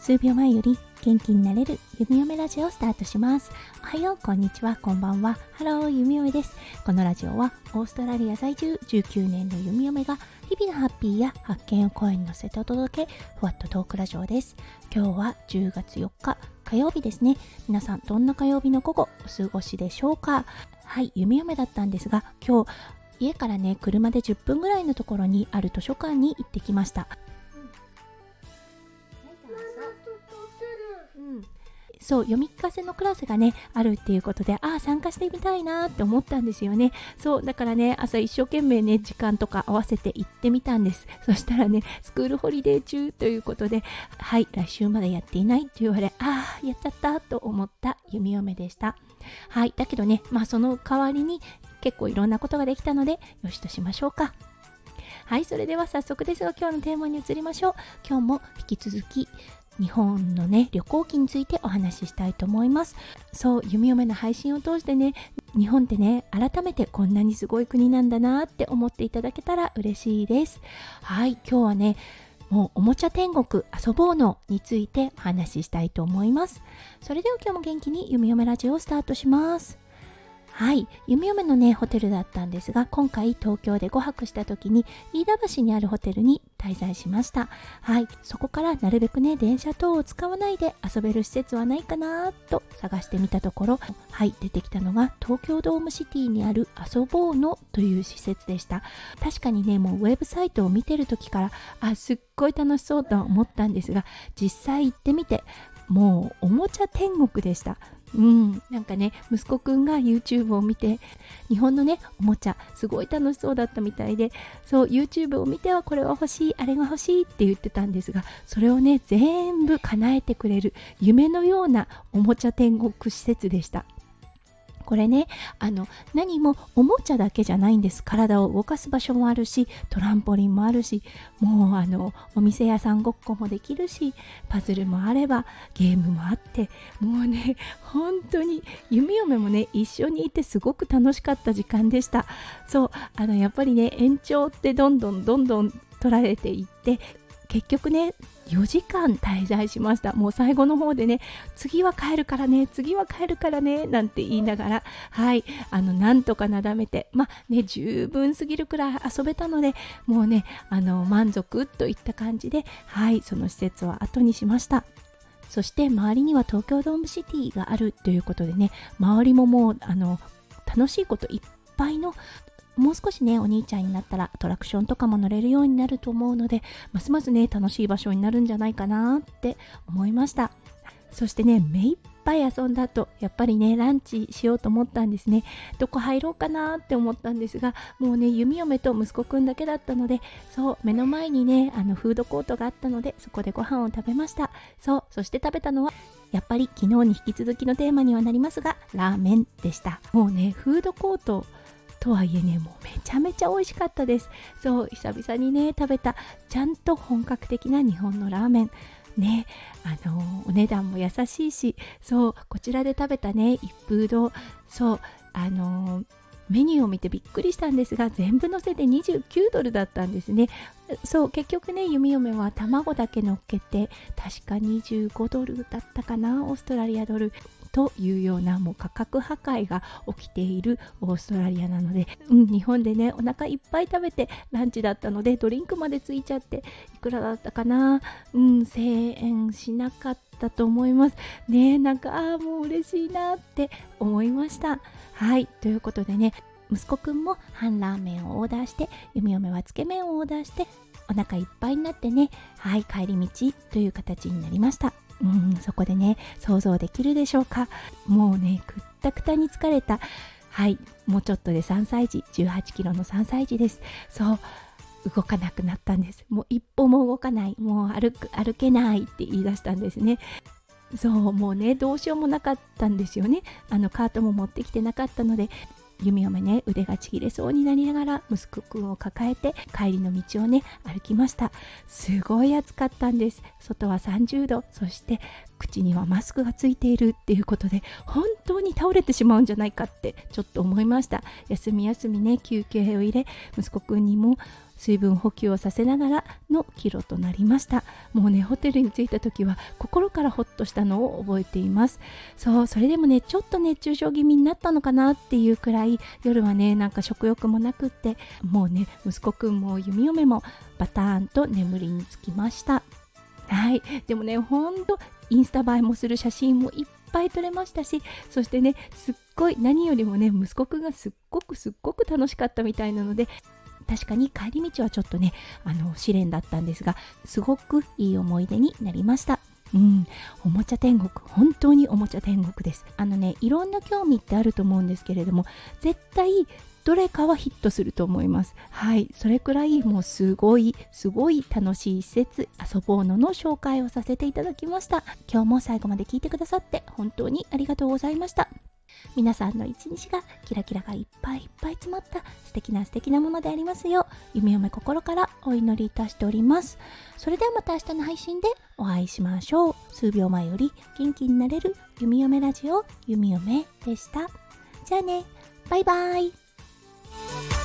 数秒前より元気になれる弓嫁ラジオをスタートします。おはようこんにちはこんばんは。ハロー弓嫁です。このラジオはオーストラリア在住19年の弓嫁が日々のハッピーや発見を声に乗せてお届けふわっとトークラジオです。今日は10月4日火曜日ですね。皆さんどんな火曜日の午後お過ごしでしょうか？はい弓嫁だったんですが今日家からね車で10分ぐらいのところにある図書館に行ってきました。そう読み聞かせのクラスがねあるっていうことでああ参加してみたいなって思ったんですよね。そうだからね朝一生懸命ね時間とか合わせて行ってみたんです。そしたらねスクールホリデー中ということではい来週までやっていないって言われああやっちゃったと思った弓嫁でした。はいだけどねまあその代わりに結構いろんなことができたのでよしとしましょうか。はいそれでは早速ですが今日のテーマに移りましょう。今日も引き続き日本のね旅行記についてお話ししたいと思います。そう弓嫁の配信を通してね日本ってね改めてこんなにすごい国なんだなって思っていただけたら嬉しいです。はい今日はねもうおもちゃ天国遊ぼうのについてお話ししたいと思います。それでは今日も元気に弓嫁ラジオをスタートします。はい。弓嫁のねホテルだったんですが今回東京で5泊した時に飯田橋にあるホテルに滞在しました。はい。そこからなるべくね電車等を使わないで遊べる施設はないかなと探してみたところはい。出てきたのが東京ドームシティにある遊ぼうのという施設でした。確かにねもうウェブサイトを見てる時からあすっごい楽しそうと思ったんですが実際行ってみてもうおもちゃ天国でした。うん、なんかね息子くんが YouTube を見て日本のねおもちゃすごい楽しそうだったみたいでそう YouTube を見てはこれは欲しいあれが欲しいって言ってたんですがそれをね全部叶えてくれる夢のようなおもちゃ天国施設でした。これねあの何もおもちゃだけじゃないんです。体を動かす場所もあるしトランポリンもあるしもうあのお店屋さんごっこもできるしパズルもあればゲームもあってもうね本当に弓嫁もね一緒にいてすごく楽しかった時間でした。そうあのやっぱりね延長ってどんどんどんどん取られていって結局ね4時間滞在しました。もう最後の方でね次は帰るからね次は帰るからねなんて言いながらはいあのなんとかなだめてまあね十分すぎるくらい遊べたのでもうねあの満足といった感じではいその施設は後にしました。そして周りには東京ドームシティがあるということでね周りももうあの楽しいこといっぱいのもう少しねお兄ちゃんになったらアトラクションとかも乗れるようになると思うのでますますね楽しい場所になるんじゃないかなって思いました。そしてね目いっぱい遊んだ後やっぱりねランチしようと思ったんですね。どこ入ろうかなって思ったんですがもうね弓嫁と息子くんだけだったのでそう目の前にねあのフードコートがあったのでそこでご飯を食べました。そうそして食べたのはやっぱり昨日に引き続きのテーマにはなりますがラーメンでした。もうねフードコートとはいえねもうめちゃめちゃ美味しかったです。そう久々にね食べたちゃんと本格的な日本のラーメン。ねあのお値段も優しいしそうこちらで食べたね一風堂。そうあのメニューを見てびっくりしたんですが全部のせで29ドルだったんですね。そう結局ね弓嫁は卵だけ乗っけて確か25ドルだったかなオーストラリアドル。というようなもう価格破壊が起きているオーストラリアなので、うん、日本でねお腹いっぱい食べてランチだったのでドリンクまでついちゃっていくらだったかな？うん1000円しなかったと思います。ねなんかああもう嬉しいなって思いました。はいということでね息子くんも半ラーメンをオーダーして弓嫁はつけ麺をオーダーしてお腹いっぱいになってねはい帰り道という形になりました。うんそこでね想像できるでしょうか。もうねくったくたに疲れた。はいもうちょっとで3歳児18キロの3歳児です。そう動かなくなったんです。もう一歩も動かない。もう歩く歩けないって言い出したんですね。そうもうねどうしようもなかったんですよね。あのカートも持ってきてなかったので。弓嫁ね腕がちぎれそうになりながら息子くんを抱えて帰りの道をね歩きました。すごい暑かったんです。外は30度。そして口にはマスクがついているっていうことで本当に倒れてしまうんじゃないかってちょっと思いました。休み休みね休憩を入れ息子くんにも水分補給をさせながらの帰路となりました。もうねホテルに着いた時は心からほっとしたのを覚えています。そうそれでもねちょっと熱中症気味になったのかなっていうくらい夜はねなんか食欲もなくってもうね息子くんも弓嫁もバターンと眠りにつきました。はい。でもねほんとインスタ映えもする写真もいっぱい撮れましたしそしてねすっごい何よりもね息子くんがすっごくすっごく楽しかったみたいなので確かに帰り道はちょっとねあの試練だったんですがすごくいい思い出になりました。うん、おもちゃ天国本当におもちゃ天国です。あのねいろんな興味ってあると思うんですけれども絶対どれかはヒットすると思います。はい。それくらいもうすごいすごい楽しい施設遊ぼうのの紹介をさせていただきました。今日も最後まで聞いてくださって本当にありがとうございました。皆さんの一日がキラキラがいっぱいいっぱい詰まった素敵な素敵なものでありますよう夢嫁心からお祈りいたしております。それではまた明日の配信でお会いしましょう。数秒前より元気になれる弓嫁ラジオ弓嫁でした。じゃあね。バイバイ。Thank you.